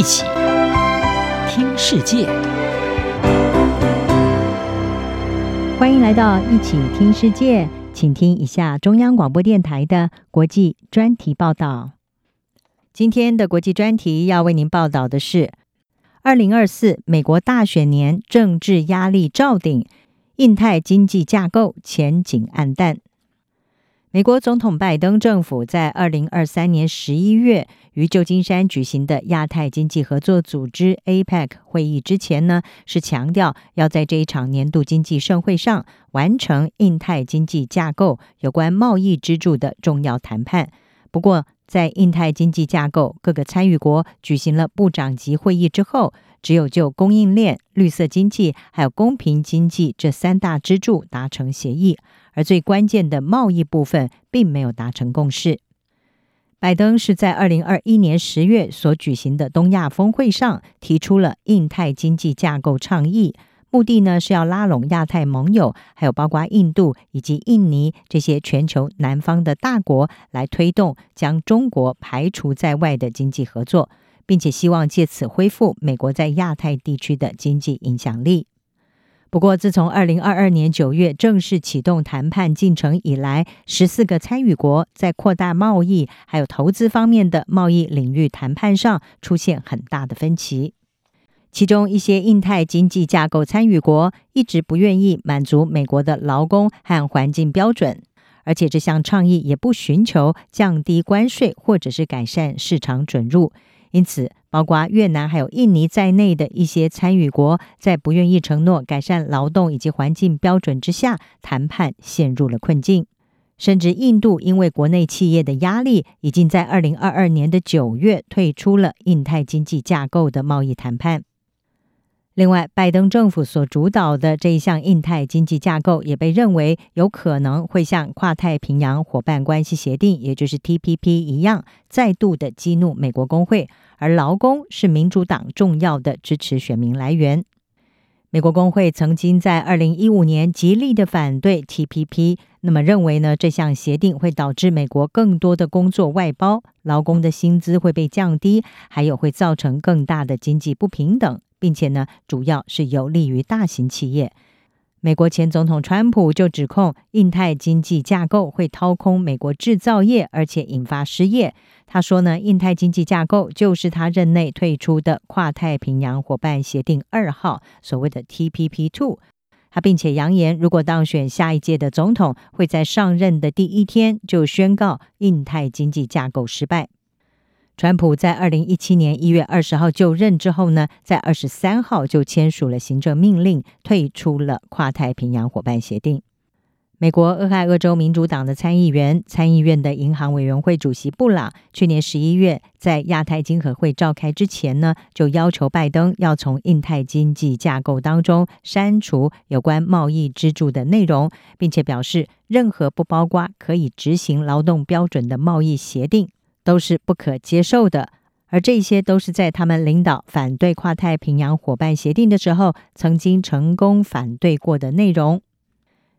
一起听世界，欢迎来到一起听世界，请听一下中央广播电台的国际专题报道。今天的国际专题要为您报道的是：二零二四美国大选年，政治压力罩顶，印太经济架构前景黯淡。美国总统拜登政府在二零二三年十一月于旧金山举行的亚太经济合作组织 APEC 会议之前呢，是强调要在这一场年度经济盛会上完成印太经济架构有关贸易支柱的重要谈判。不过，在印太经济架构各个参与国举行了部长级会议之后，只有就供应链、绿色经济还有公平经济这三大支柱达成协议。而最关键的贸易部分并没有达成共识。拜登是在二零二一年十月所举行的东亚峰会上提出了印太经济架构倡议，目的呢是要拉拢亚太盟友，还有包括印度以及印尼这些全球南方的大国，来推动将中国排除在外的经济合作，并且希望借此恢复美国在亚太地区的经济影响力。不过，自从二零二二年九月正式启动谈判进程以来，十四个参与国在扩大贸易还有投资方面的贸易领域谈判上出现很大的分歧。其中一些印太经济架构参与国一直不愿意满足美国的劳工和环境标准，而且这项倡议也不寻求降低关税或者是改善市场准入。因此，包括越南还有印尼在内的一些参与国，在不愿意承诺改善劳动以及环境标准之下，谈判陷入了困境。甚至印度因为国内企业的压力，已经在二零二二年的九月退出了印太经济架构的贸易谈判。另外，拜登政府所主导的这一项印太经济架构，也被认为有可能会像跨太平洋伙伴关系协定，也就是 TPP 一样，再度的激怒美国工会。而劳工是民主党重要的支持选民来源。美国工会曾经在二零一五年极力的反对 TPP，那么认为呢，这项协定会导致美国更多的工作外包，劳工的薪资会被降低，还有会造成更大的经济不平等。并且呢，主要是有利于大型企业。美国前总统川普就指控印太经济架构会掏空美国制造业，而且引发失业。他说呢，印太经济架构就是他任内退出的跨太平洋伙伴协定二号，所谓的 TPP Two。他并且扬言，如果当选下一届的总统，会在上任的第一天就宣告印太经济架构失败。川普在二零一七年一月二十号就任之后呢，在二十三号就签署了行政命令，退出了跨太平洋伙伴协定。美国俄亥俄州民主党的参议员、参议院的银行委员会主席布朗，去年十一月在亚太经合会召开之前呢，就要求拜登要从印太经济架构当中删除有关贸易支柱的内容，并且表示，任何不包括可以执行劳动标准的贸易协定。都是不可接受的，而这些都是在他们领导反对跨太平洋伙伴协定的时候，曾经成功反对过的内容。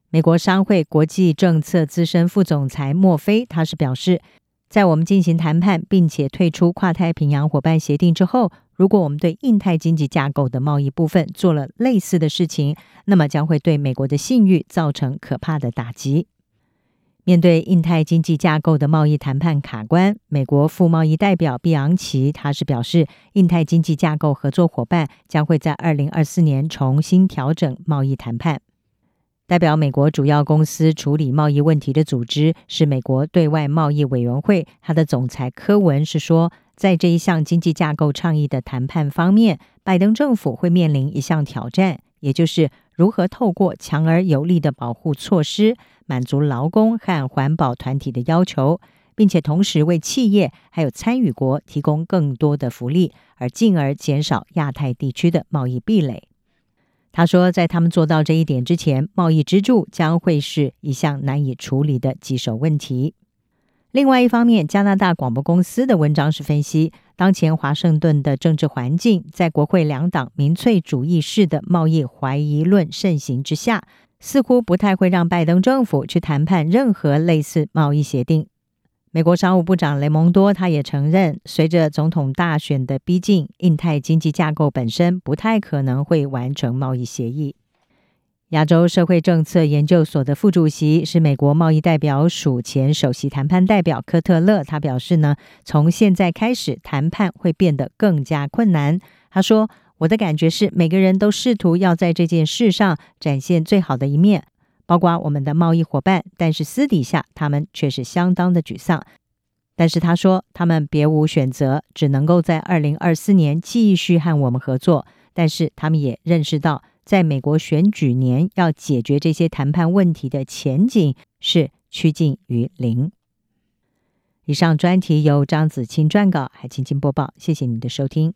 美国商会国际政策资深副总裁莫菲，他是表示，在我们进行谈判并且退出跨太平洋伙伴协定之后，如果我们对印太经济架构的贸易部分做了类似的事情，那么将会对美国的信誉造成可怕的打击。面对印太经济架构的贸易谈判卡关，美国副贸易代表毕昂奇他是表示，印太经济架构合作伙伴将会在二零二四年重新调整贸易谈判。代表美国主要公司处理贸易问题的组织是美国对外贸易委员会，他的总裁柯文是说，在这一项经济架构倡议的谈判方面，拜登政府会面临一项挑战，也就是如何透过强而有力的保护措施。满足劳工和环保团体的要求，并且同时为企业还有参与国提供更多的福利，而进而减少亚太地区的贸易壁垒。他说，在他们做到这一点之前，贸易支柱将会是一项难以处理的棘手问题。另外一方面，加拿大广播公司的文章是分析，当前华盛顿的政治环境，在国会两党民粹主义式的贸易怀疑论盛行之下。似乎不太会让拜登政府去谈判任何类似贸易协定。美国商务部长雷蒙多他也承认，随着总统大选的逼近，印太经济架构本身不太可能会完成贸易协议。亚洲社会政策研究所的副主席是美国贸易代表署前首席谈判代表科特勒，他表示呢，从现在开始谈判会变得更加困难。他说：“我的感觉是，每个人都试图要在这件事上展现最好的一面。”包括我们的贸易伙伴，但是私底下他们却是相当的沮丧。但是他说，他们别无选择，只能够在二零二四年继续和我们合作。但是他们也认识到，在美国选举年要解决这些谈判问题的前景是趋近于零。以上专题由张子清撰稿，海清清播报。谢谢你的收听。